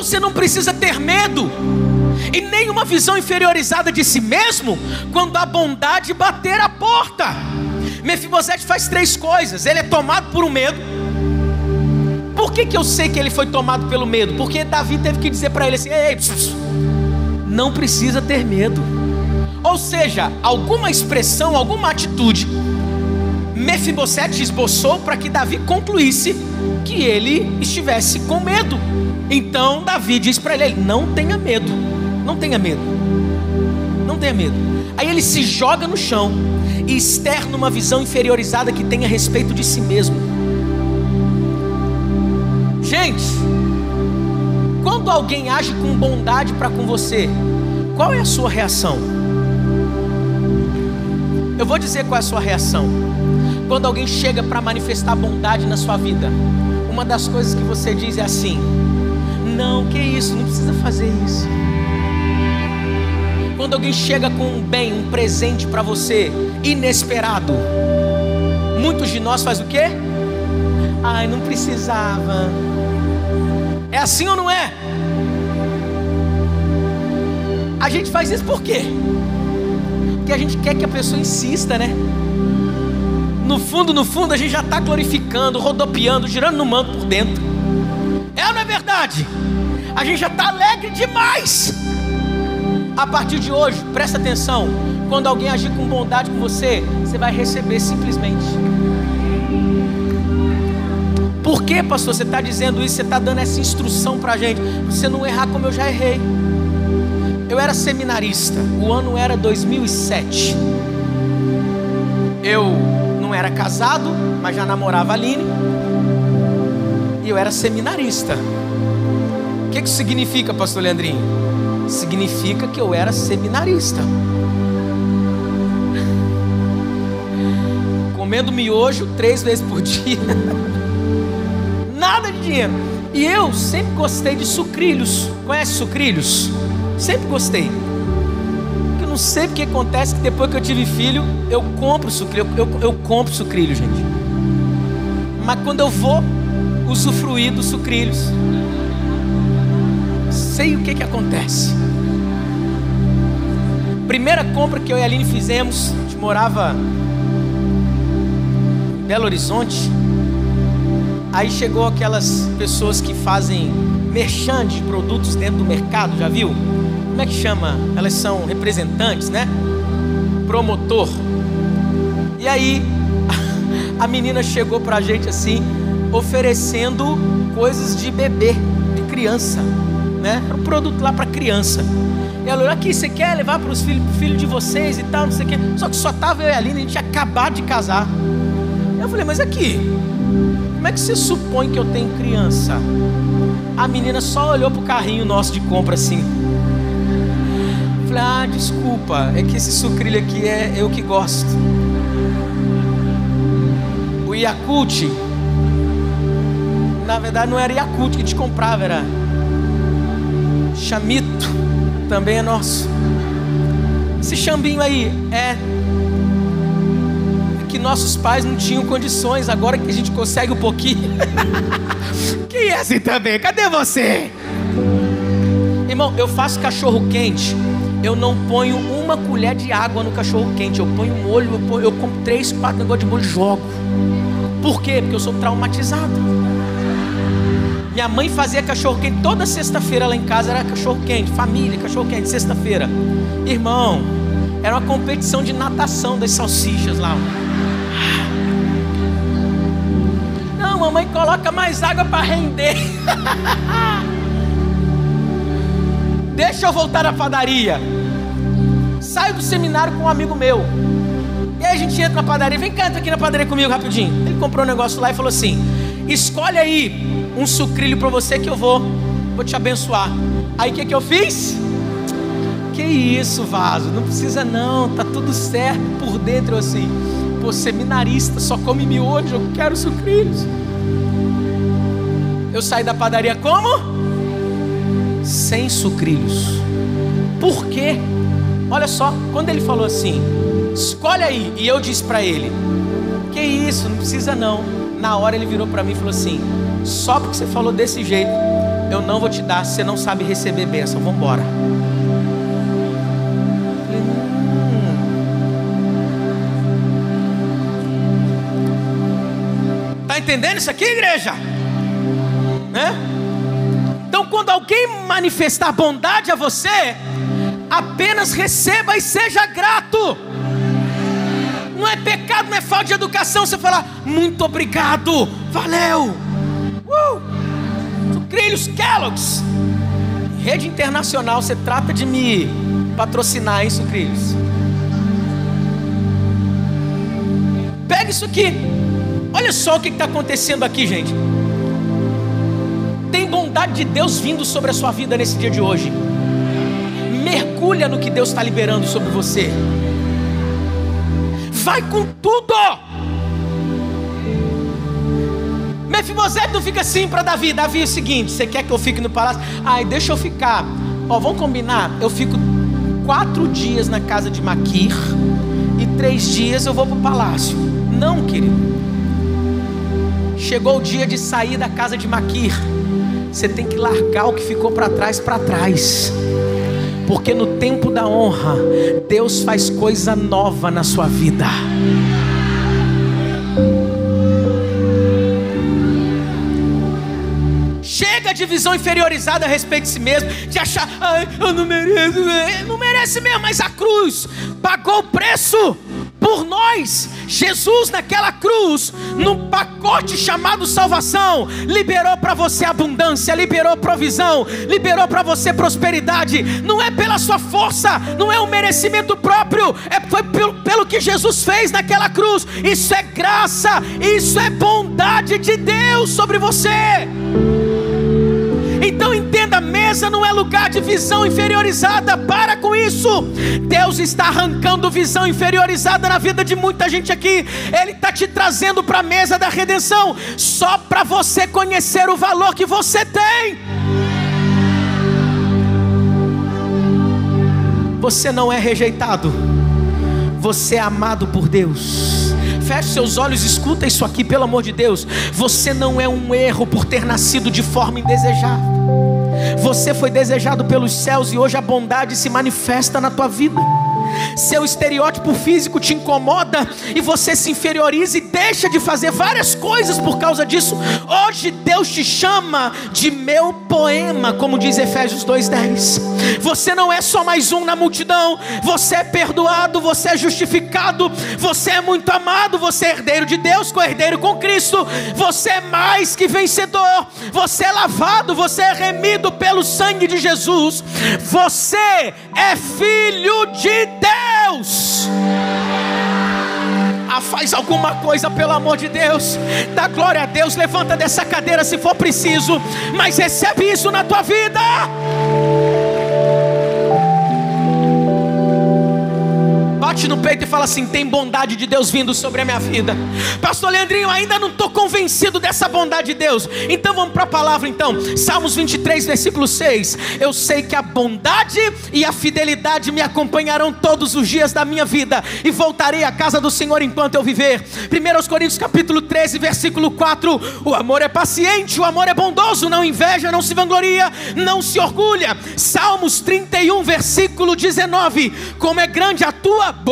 Então você não precisa ter medo e nenhuma visão inferiorizada de si mesmo quando a bondade bater a porta. Mefibosete faz três coisas: ele é tomado por um medo. Por que, que eu sei que ele foi tomado pelo medo? Porque Davi teve que dizer para ele assim: ei, não precisa ter medo. Ou seja, alguma expressão, alguma atitude, Mefibosete esboçou para que Davi concluísse que ele estivesse com medo. Então Davi diz para ele: não tenha medo, não tenha medo, não tenha medo. Aí ele se joga no chão e externa uma visão inferiorizada que tem a respeito de si mesmo. Gente, quando alguém age com bondade para com você, qual é a sua reação? Eu vou dizer qual é a sua reação. Quando alguém chega para manifestar bondade na sua vida, uma das coisas que você diz é assim: Não, que isso, não precisa fazer isso. Quando alguém chega com um bem, um presente para você, inesperado, muitos de nós faz o quê? Ai, não precisava. É assim ou não é? A gente faz isso por quê? Porque a gente quer que a pessoa insista, né? No fundo, no fundo, a gente já está glorificando, rodopiando, girando no manto por dentro. É ou não é verdade? A gente já está alegre demais. A partir de hoje, presta atenção. Quando alguém agir com bondade com você, você vai receber simplesmente. Por que, pastor, você está dizendo isso? Você está dando essa instrução para a gente. Você não errar como eu já errei. Eu era seminarista, o ano era 2007. Eu não era casado, mas já namorava a Aline. E eu era seminarista. O que isso significa, pastor Leandrinho? Significa que eu era seminarista. Comendo miojo três vezes por dia. Nada de dinheiro. E eu sempre gostei de sucrilhos. Conhece sucrilhos? Sempre gostei. Não sei porque acontece que depois que eu tive filho, eu compro sucrilho. Eu, eu compro sucrilho, gente. Mas quando eu vou usufruir dos sucrilhos, sei o que que acontece. Primeira compra que eu e a Aline fizemos, a gente morava em Belo Horizonte. Aí chegou aquelas pessoas que fazem merchan de produtos dentro do mercado, já viu? Como é que chama? Elas são representantes, né? Promotor. E aí a menina chegou pra gente assim, oferecendo coisas de bebê, de criança, né? Um produto lá para criança. E ela olhou aqui, você quer levar para os filhos filho de vocês e tal, não sei o quê. Só que só tava eu e a Aline, a gente tinha acabado de casar. Eu falei, mas aqui, como é que você supõe que eu tenho criança? A menina só olhou pro carrinho nosso de compra assim. Falei, ah, desculpa, é que esse sucrilho aqui é eu que gosto. O Yakult, na verdade não era Yakult que te comprava, era Chamito, também é nosso. Esse chambinho aí é que nossos pais não tinham condições, agora que a gente consegue um pouquinho. Quem é assim também? Cadê você? Irmão, eu faço cachorro quente, eu não ponho uma colher de água no cachorro quente, eu ponho molho, eu, ponho, eu compro três, quatro negócios de molho e jogo. Por quê? Porque eu sou traumatizado. Minha mãe fazia cachorro quente toda sexta-feira lá em casa, era cachorro quente, família, cachorro quente, sexta-feira. Irmão, era uma competição de natação das salsichas lá. Não, mamãe coloca mais água para render. Deixa eu voltar à padaria. Saio do seminário com um amigo meu. E aí a gente entra na padaria. Vem cá, entra aqui na padaria comigo rapidinho. Ele comprou um negócio lá e falou assim: Escolhe aí um sucrilho para você que eu vou, vou te abençoar. Aí o que, que eu fiz? Que isso, vaso? Não precisa não, tá tudo certo por dentro assim. Pô, seminarista, só come miojo, eu quero sucrilhos. Eu saí da padaria como? Sem sucrilhos. Por quê? Olha só, quando ele falou assim, escolhe aí, e eu disse para ele, que isso, não precisa não. Na hora ele virou para mim e falou assim: só porque você falou desse jeito, Eu não vou te dar, você não sabe receber bênção. Vamos embora. Está entendendo isso aqui, igreja? Quando alguém manifestar bondade a você, apenas receba e seja grato. Não é pecado, não é falta de educação você falar muito obrigado, valeu. Uh! Trilhos Kellogg's, rede internacional, você trata de me patrocinar isso, Crilhos. Pega isso aqui. Olha só o que está acontecendo aqui, gente. Tem bondade de Deus vindo sobre a sua vida nesse dia de hoje. Mergulha no que Deus está liberando sobre você. Vai com tudo. Mefibosete não fica assim para Davi. Davi é o seguinte: você quer que eu fique no palácio? Ai, deixa eu ficar. Ó, vamos combinar. Eu fico quatro dias na casa de Maquir e três dias eu vou para o palácio. Não, querido. Chegou o dia de sair da casa de Maquir. Você tem que largar o que ficou para trás para trás. Porque no tempo da honra, Deus faz coisa nova na sua vida. Chega de visão inferiorizada a respeito de si mesmo, de achar, ai, eu não mereço, não merece mesmo, mas a cruz pagou o preço por nós. Jesus naquela cruz, num pacote chamado salvação, liberou para você abundância, liberou provisão, liberou para você prosperidade. Não é pela sua força, não é um merecimento próprio, é foi pelo, pelo que Jesus fez naquela cruz. Isso é graça, isso é bondade de Deus sobre você. Mesa não é lugar de visão inferiorizada. Para com isso. Deus está arrancando visão inferiorizada na vida de muita gente aqui. Ele está te trazendo para a mesa da redenção, só para você conhecer o valor que você tem. Você não é rejeitado, você é amado por Deus feche seus olhos, escuta isso aqui, pelo amor de Deus. Você não é um erro por ter nascido de forma indesejável. Você foi desejado pelos céus e hoje a bondade se manifesta na tua vida. Seu estereótipo físico te incomoda e você se inferioriza e deixa de fazer várias coisas por causa disso. Hoje Deus te chama de meu poema, como diz Efésios 2:10. Você não é só mais um na multidão, você é perdoado, você é justificado, você é muito amado, você é herdeiro de Deus, co-herdeiro com Cristo. Você é mais que vencedor. Você é lavado, você é remido pelo sangue de Jesus. Você é filho de Deus. Ah, faz alguma coisa pelo amor de Deus. Dá glória a Deus. Levanta dessa cadeira se for preciso. Mas recebe isso na tua vida. Bate no peito e fala assim: tem bondade de Deus vindo sobre a minha vida. Pastor Leandrinho, ainda não estou convencido dessa bondade de Deus. Então vamos para a palavra então. Salmos 23, versículo 6. Eu sei que a bondade e a fidelidade me acompanharão todos os dias da minha vida e voltarei à casa do Senhor enquanto eu viver. 1 Coríntios capítulo 13, versículo 4. O amor é paciente, o amor é bondoso, não inveja, não se vangloria, não se orgulha. Salmos 31, versículo 19. Como é grande a tua bondade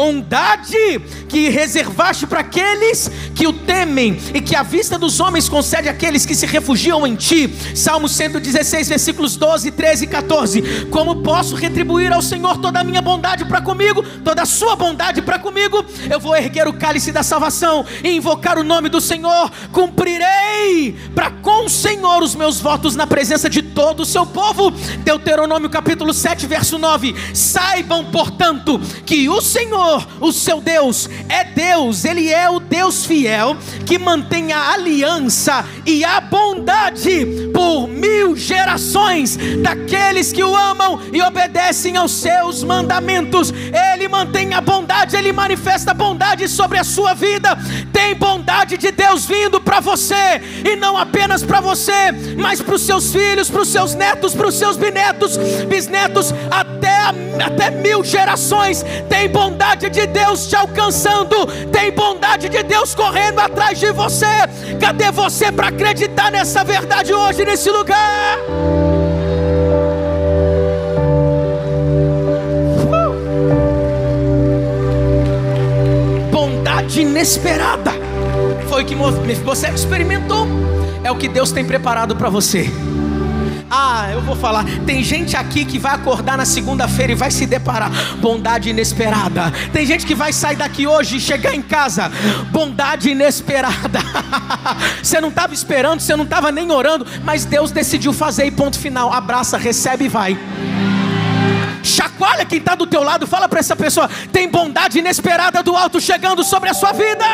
que reservaste para aqueles que o temem e que a vista dos homens concede àqueles que se refugiam em ti. Salmo 116, versículos 12, 13 e 14. Como posso retribuir ao Senhor toda a minha bondade para comigo, toda a sua bondade para comigo? Eu vou erguer o cálice da salvação e invocar o nome do Senhor. Cumprirei para com o Senhor os meus votos na presença de todo o seu povo. Deuteronômio capítulo 7, verso 9. Saibam, portanto, que o Senhor Senhor, o seu Deus, é Deus, Ele é o Deus fiel que mantém a aliança e a bondade por mil gerações daqueles que o amam e obedecem aos seus mandamentos. Ele mantém a bondade, Ele manifesta bondade sobre a sua vida. Tem bondade de Deus vindo para você e não apenas para você, mas para os seus filhos, para os seus netos, para os seus bisnetos, bisnetos, até, até mil gerações. Tem bondade bondade de Deus te alcançando, tem bondade de Deus correndo atrás de você. Cadê você para acreditar nessa verdade hoje, nesse lugar? Uh! Bondade inesperada foi o que você experimentou, é o que Deus tem preparado para você. Ah, eu vou falar. Tem gente aqui que vai acordar na segunda-feira e vai se deparar bondade inesperada. Tem gente que vai sair daqui hoje e chegar em casa, bondade inesperada. você não estava esperando, você não estava nem orando, mas Deus decidiu fazer e ponto final. Abraça, recebe e vai. Chacoalha quem está do teu lado, fala para essa pessoa: tem bondade inesperada do alto chegando sobre a sua vida.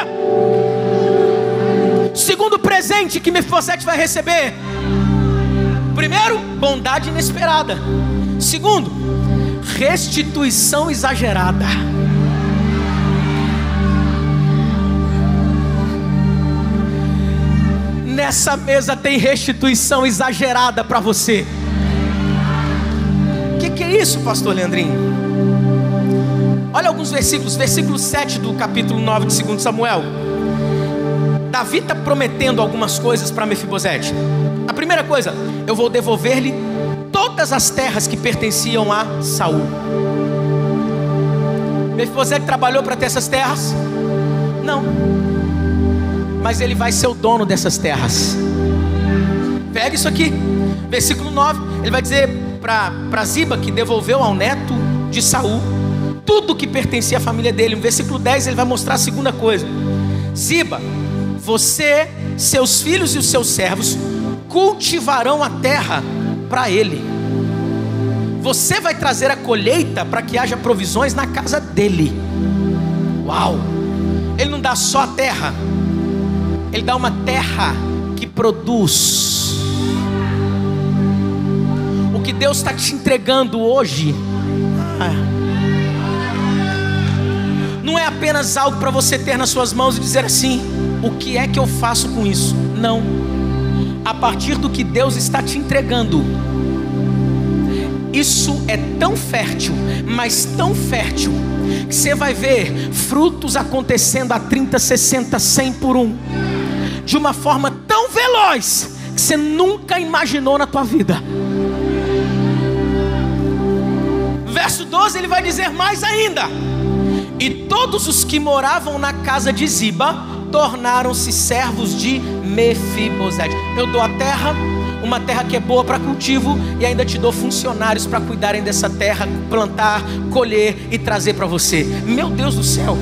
Segundo presente que Mefibosete vai receber Primeiro, bondade inesperada. Segundo, restituição exagerada. Nessa mesa tem restituição exagerada para você. O que, que é isso, pastor Leandrinho? Olha alguns versículos, versículo 7 do capítulo 9 de 2 Samuel. Davi está prometendo algumas coisas para Mefibosete. A primeira coisa, eu vou devolver-lhe todas as terras que pertenciam a Saul. Mefibosete trabalhou para ter essas terras? Não. Mas ele vai ser o dono dessas terras. Pega isso aqui. Versículo 9, ele vai dizer para Ziba que devolveu ao neto de Saul tudo que pertencia à família dele. No versículo 10 ele vai mostrar a segunda coisa. Ziba, você, seus filhos e os seus servos cultivarão a terra para ele. Você vai trazer a colheita para que haja provisões na casa dele. Uau! Ele não dá só a terra, ele dá uma terra que produz. O que Deus está te entregando hoje. Ah, não é apenas algo para você ter nas suas mãos e dizer assim: o que é que eu faço com isso? Não. A partir do que Deus está te entregando, isso é tão fértil, mas tão fértil, que você vai ver frutos acontecendo a 30, 60, 100 por um, de uma forma tão veloz, que você nunca imaginou na tua vida. Verso 12 ele vai dizer mais ainda: E todos os que moravam na casa de Ziba, tornaram-se servos de Mefibosete. Eu dou a terra, uma terra que é boa para cultivo, e ainda te dou funcionários para cuidarem dessa terra, plantar, colher e trazer para você. Meu Deus do céu!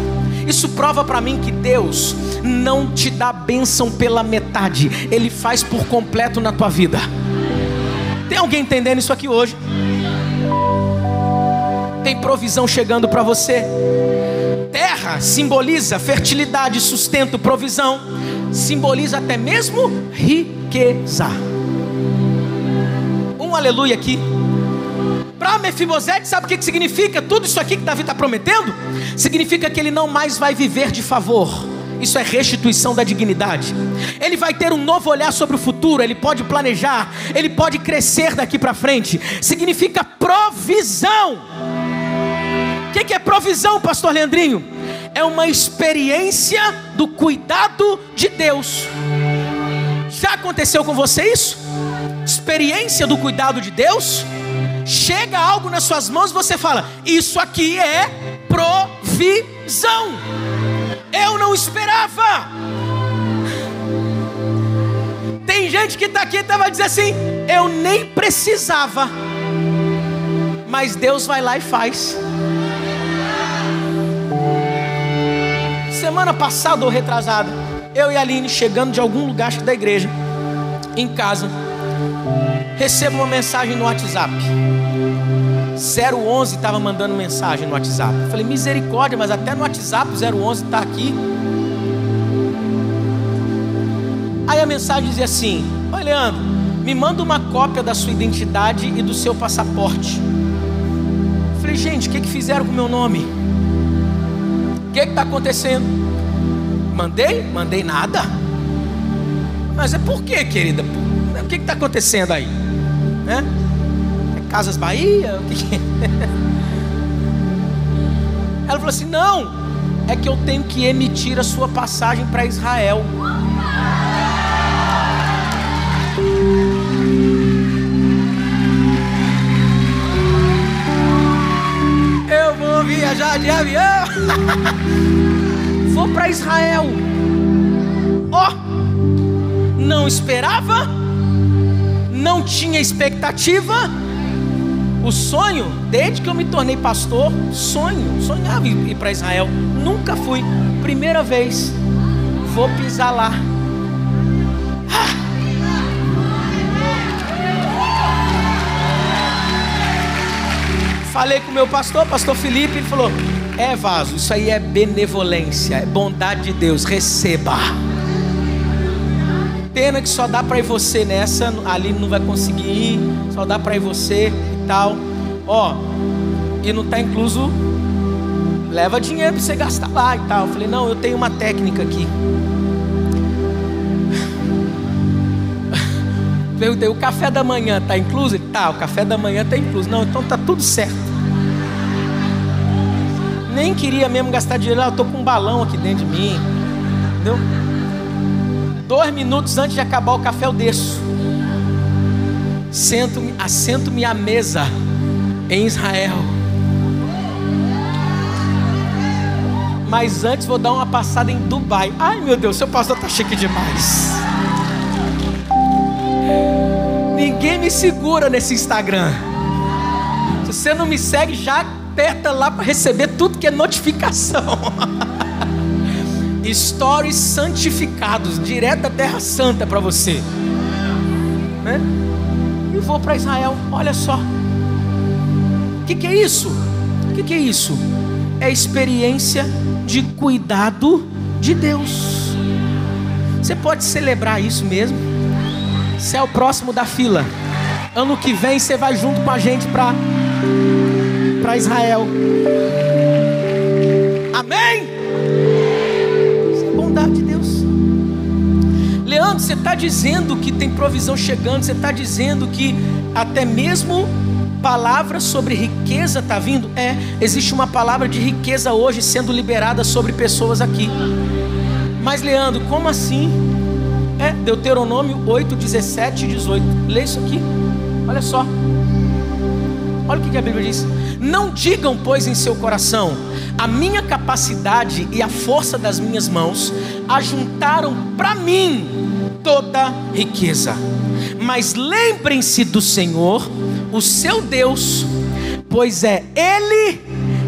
Isso prova para mim que Deus não te dá bênção pela metade, Ele faz por completo na tua vida. Tem alguém entendendo isso aqui hoje? Tem provisão chegando para você terra simboliza fertilidade, sustento, provisão, simboliza até mesmo riqueza. Um aleluia aqui. Para Mefibosete, sabe o que significa? Tudo isso aqui que Davi está prometendo? Significa que ele não mais vai viver de favor. Isso é restituição da dignidade. Ele vai ter um novo olhar sobre o futuro, ele pode planejar, ele pode crescer daqui para frente. Significa provisão. O que, que é provisão, pastor Leandrinho? É uma experiência do cuidado de Deus. Já aconteceu com você isso? Experiência do cuidado de Deus? Chega algo nas suas mãos e você fala: Isso aqui é provisão. Eu não esperava. Tem gente que está aqui e estava dizendo assim: Eu nem precisava, mas Deus vai lá e faz. Semana passada ou retrasada, eu e a Aline chegando de algum lugar da igreja, em casa, recebo uma mensagem no WhatsApp. 011 estava mandando mensagem no WhatsApp. Eu falei, misericórdia, mas até no WhatsApp 011 está aqui. Aí a mensagem dizia assim: Oi, Leandro, me manda uma cópia da sua identidade e do seu passaporte. Eu falei, gente, o que, que fizeram com o meu nome? Que está acontecendo? Mandei? Mandei nada. Mas é por quê, querida? O que está acontecendo aí? Né? É Casas Bahia? O que, que é? Ela falou assim: não, é que eu tenho que emitir a sua passagem para Israel. De avião. vou para Israel. Ó, oh, não esperava, não tinha expectativa. O sonho, desde que eu me tornei pastor, sonho, sonhava ir para Israel. Nunca fui. Primeira vez, vou pisar lá. Falei com o meu pastor, pastor Felipe, ele falou: É vaso, isso aí é benevolência, é bondade de Deus, receba. Pena que só dá para ir você nessa, ali não vai conseguir ir, só dá para ir você e tal. Ó, e não está incluso, leva dinheiro para você gastar lá e tal. Eu falei: Não, eu tenho uma técnica aqui. Perguntei, o café da manhã está incluso? Tá, o café da manhã está incluso. Não, então tá tudo certo. Nem queria mesmo gastar dinheiro, ah, eu estou com um balão aqui dentro de mim. Entendeu? Dois minutos antes de acabar o café, eu desço. Sento-me, assento-me à mesa em Israel. Mas antes vou dar uma passada em Dubai. Ai meu Deus, seu pastor está chique demais. Ninguém me segura nesse Instagram. Se você não me segue, já aperta lá para receber tudo que é notificação. Stories santificados, direto da Terra Santa para você. Né? E vou para Israel. Olha só. O que, que é isso? O que, que é isso? É experiência de cuidado de Deus. Você pode celebrar isso mesmo? Você é o próximo da fila. Ano que vem você vai junto com a gente para para Israel. Amém? Isso é bondade de Deus. Leandro, você está dizendo que tem provisão chegando, você está dizendo que até mesmo palavra sobre riqueza está vindo? É, existe uma palavra de riqueza hoje sendo liberada sobre pessoas aqui. Mas, Leandro, como assim? Deuteronômio 8, 17 e 18. Lê isso aqui. Olha só. Olha o que a Bíblia diz. Não digam, pois, em seu coração: a minha capacidade e a força das minhas mãos ajuntaram para mim toda riqueza. Mas lembrem-se do Senhor, o seu Deus, pois é Ele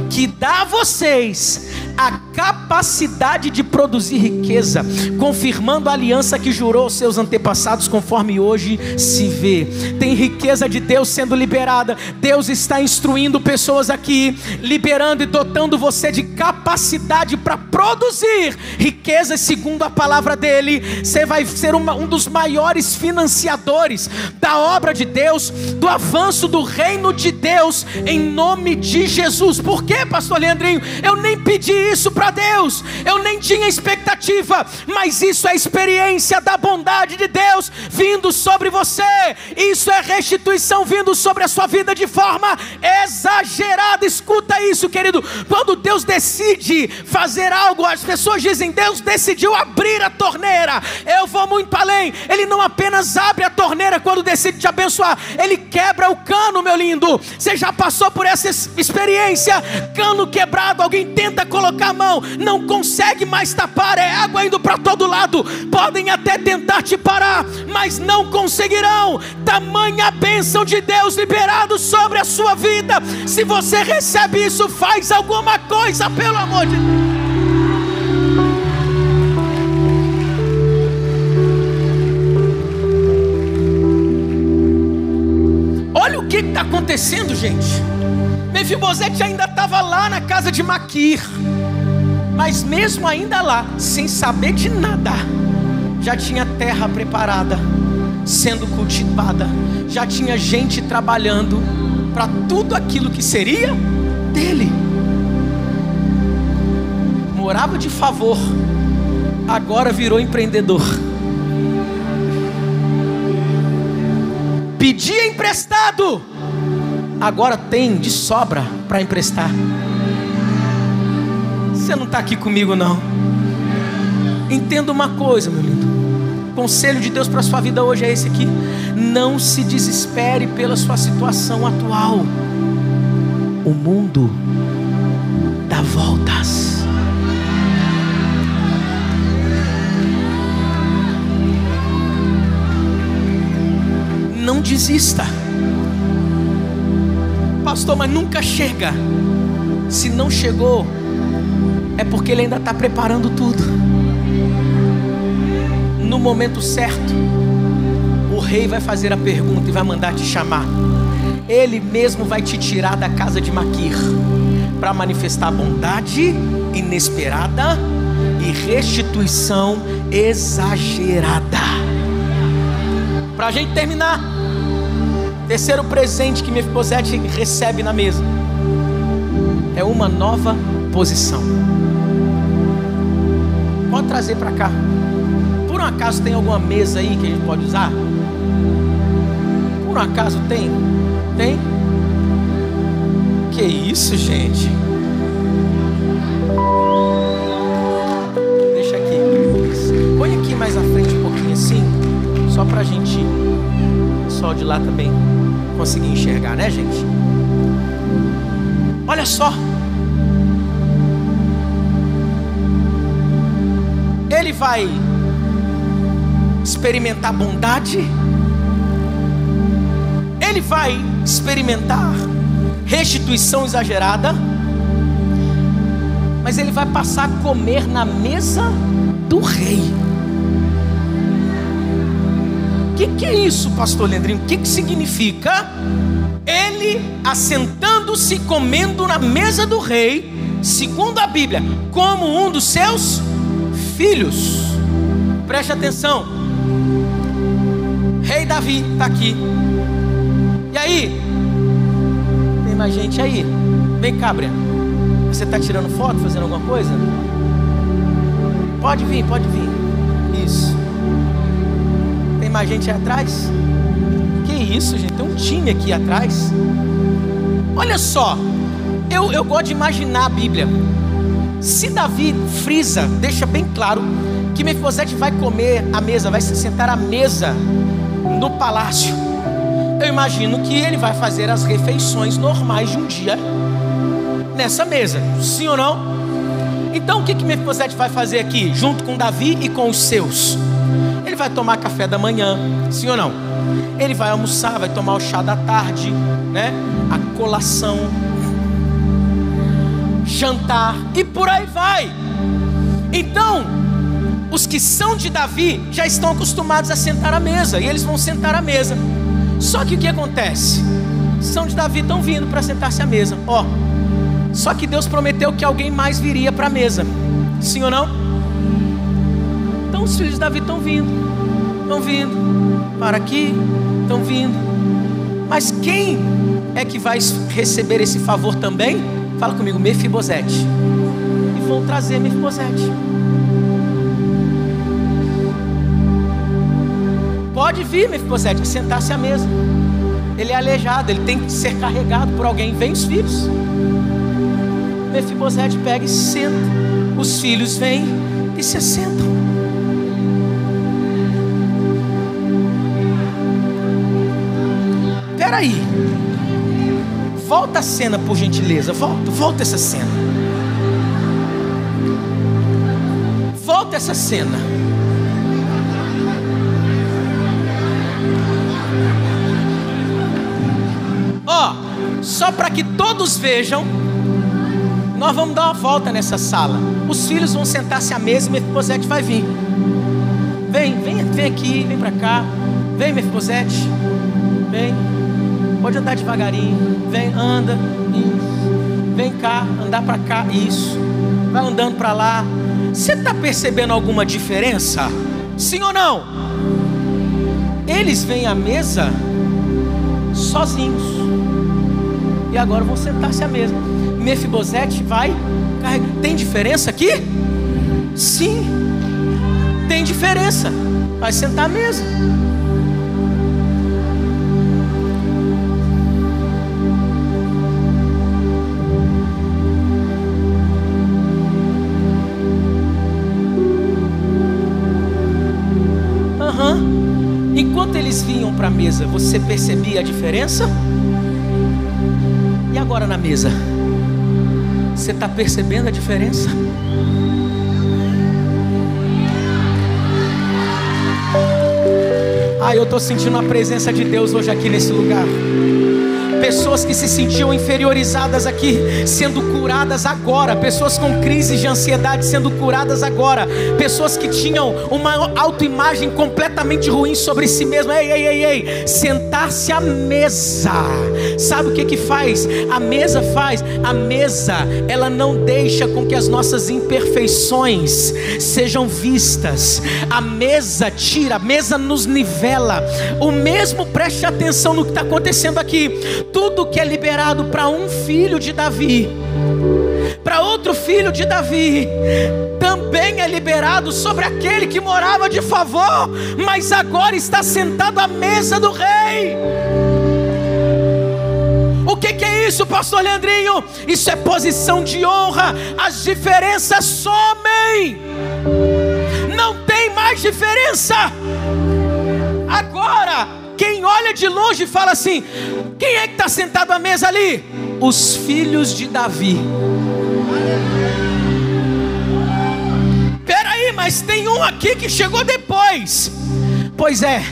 que dá a vocês a capacidade de produzir riqueza, confirmando a aliança que jurou aos seus antepassados, conforme hoje se vê. Tem riqueza de Deus sendo liberada. Deus está instruindo pessoas aqui, liberando e dotando você de capacidade para produzir riqueza, segundo a palavra dele. Você vai ser uma, um dos maiores financiadores da obra de Deus, do avanço do reino de Deus, em nome de Jesus. Por quê, Pastor Leandrinho? Eu nem pedi isso para Deus, eu nem tinha expectativa, mas isso é experiência da bondade de Deus vindo sobre você, isso é restituição vindo sobre a sua vida de forma exagerada. Escuta isso, querido. Quando Deus decide fazer algo, as pessoas dizem: Deus decidiu abrir a torneira. Eu vou muito além. Ele não apenas abre a torneira quando decide te abençoar, ele quebra o cano, meu lindo. Você já passou por essa experiência? Cano quebrado, alguém tenta colocar a mão, não consegue mais tapar, é água indo para todo lado. Podem até tentar te parar, mas não conseguirão. Tamanha bênção de Deus liberado sobre a sua vida. Se você recebe isso, faz alguma coisa, pelo amor de Deus. Olha o que está acontecendo, gente. Mefibosete ainda estava lá na casa de Maquir. Mas mesmo ainda lá, sem saber de nada, já tinha terra preparada, sendo cultivada, já tinha gente trabalhando para tudo aquilo que seria dele. Morava de favor, agora virou empreendedor. Pedia emprestado, agora tem de sobra para emprestar. Você não está aqui comigo, não. Entenda uma coisa, meu lindo. O conselho de Deus para a sua vida hoje é esse aqui. Não se desespere pela sua situação atual. O mundo dá voltas. Não desista. Pastor, mas nunca chega. Se não chegou, porque ele ainda está preparando tudo. No momento certo, o rei vai fazer a pergunta e vai mandar te chamar. Ele mesmo vai te tirar da casa de Maquir para manifestar bondade inesperada e restituição exagerada. Para a gente terminar, terceiro presente que Mefibosete recebe na mesa é uma nova posição. Pode trazer para cá. Por um acaso tem alguma mesa aí que a gente pode usar? Por um acaso tem? Tem? Que isso, gente? Deixa aqui. Põe aqui mais à frente um pouquinho assim, só para a gente, o pessoal de lá também conseguir enxergar, né, gente? Olha só. Vai experimentar bondade ele vai experimentar restituição exagerada, mas ele vai passar a comer na mesa do rei. O que, que, é isso, pastor Leandrinho? O que, que significa? Ele assentando-se comendo na mesa do rei, segundo a Bíblia, como um dos seus filhos. Preste atenção. Rei Davi está aqui aí? Tem mais gente aí? Vem cá, Breno. Você está tirando foto, fazendo alguma coisa? Pode vir, pode vir. Isso. Tem mais gente aí atrás? Que isso, gente? Tem um time aqui atrás. Olha só. Eu, eu gosto de imaginar a Bíblia. Se Davi frisa, deixa bem claro que Mefibosete vai comer a mesa, vai se sentar à mesa no palácio eu imagino que ele vai fazer as refeições normais de um dia nessa mesa, sim ou não? Então o que que Mefibosete vai fazer aqui, junto com Davi e com os seus? Ele vai tomar café da manhã, sim ou não? Ele vai almoçar, vai tomar o chá da tarde, né? A colação, jantar e por aí vai. Então, os que são de Davi já estão acostumados a sentar à mesa e eles vão sentar à mesa. Só que o que acontece? São de Davi estão vindo para sentar-se à mesa. Ó, só que Deus prometeu que alguém mais viria para a mesa. Sim ou não? Então os filhos de Davi estão vindo. Estão vindo. Para aqui, estão vindo. Mas quem é que vai receber esse favor também? Fala comigo, Mefibosete. E vão trazer Mefibosete. Pode vir, Mefibosete, sentar-se à mesa. Ele é aleijado, ele tem que ser carregado por alguém. Vem os filhos. Mefibosete pega e senta. Os filhos vêm e se assentam. Peraí. Volta a cena, por gentileza. Volta, volta essa cena. Volta essa cena. só para que todos vejam, nós vamos dar uma volta nessa sala. Os filhos vão sentar-se à mesa e Mefibosete vai vir. Vem, vem, vem aqui, vem para cá. Vem, Mefibosete. Vem. Pode andar devagarinho. Vem, anda. Isso. Vem cá, andar para cá. Isso. Vai andando para lá. Você está percebendo alguma diferença? Sim ou não? Eles vêm à mesa sozinhos e agora vão sentar-se à mesa. Mefibosete vai. Tem diferença aqui? Sim, tem diferença. Vai sentar à mesa. Eles vinham para a mesa, você percebia a diferença? agora na mesa? Você está percebendo a diferença? Pai, eu estou sentindo a presença de Deus hoje aqui nesse lugar pessoas que se sentiam inferiorizadas aqui sendo curadas agora, pessoas com crises de ansiedade sendo curadas agora, pessoas que tinham uma autoimagem completamente ruim sobre si mesmo. Ei, ei, ei, ei, sentar-se à mesa. Sabe o que que faz? A mesa faz, a mesa, ela não deixa com que as nossas imperfeições sejam vistas. A mesa tira, a mesa nos nivela. O mesmo preste atenção no que está acontecendo aqui tudo que é liberado para um filho de Davi, para outro filho de Davi, também é liberado sobre aquele que morava de favor, mas agora está sentado à mesa do rei. O que, que, é isso, pastor Leandrinho? Isso é posição de honra. As diferenças somem. Não tem mais diferença. Agora, quem olha de longe fala assim: quem é que está sentado à mesa ali? Os filhos de Davi. Peraí, mas tem um aqui que chegou depois. Pois é,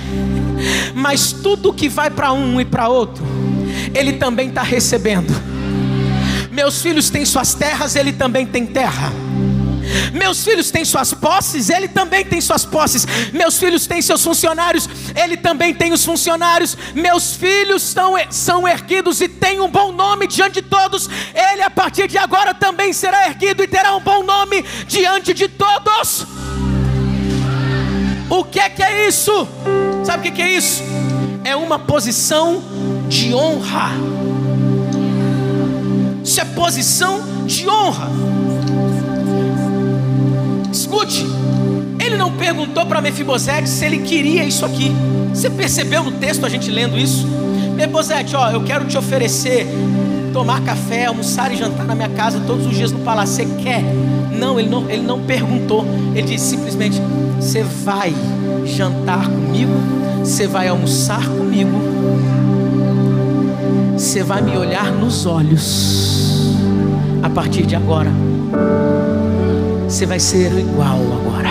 mas tudo que vai para um e para outro, ele também está recebendo. Meus filhos têm suas terras, ele também tem terra. Meus filhos têm suas posses, ele também tem suas posses. Meus filhos têm seus funcionários, ele também tem os funcionários. Meus filhos são, são erguidos e têm um bom nome diante de todos. Ele, a partir de agora, também será erguido e terá um bom nome diante de todos. O que é que é isso? Sabe o que é isso? É uma posição de honra. Isso é posição de honra. Escute, ele não perguntou para Mefibosete se ele queria isso aqui. Você percebeu no texto a gente lendo isso? Mefibosete, ó, eu quero te oferecer tomar café, almoçar e jantar na minha casa todos os dias no palácio. Você quer? Não, ele não, ele não perguntou. Ele disse simplesmente: Você vai jantar comigo, você vai almoçar comigo, você vai me olhar nos olhos a partir de agora você vai ser igual agora.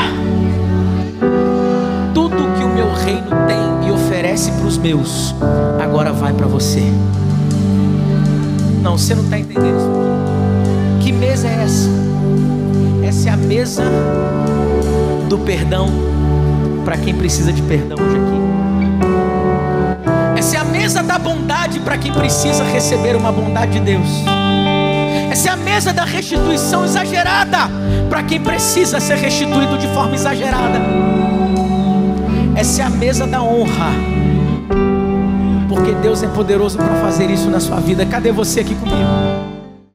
Tudo que o meu reino tem e oferece para os meus, agora vai para você. Não, você não está entendendo. Que mesa é essa? Essa é a mesa do perdão para quem precisa de perdão hoje aqui. Essa é a mesa da bondade para quem precisa receber uma bondade de Deus. Essa a mesa da restituição exagerada para quem precisa ser restituído de forma exagerada. Essa é a mesa da honra. Porque Deus é poderoso para fazer isso na sua vida. Cadê você aqui comigo?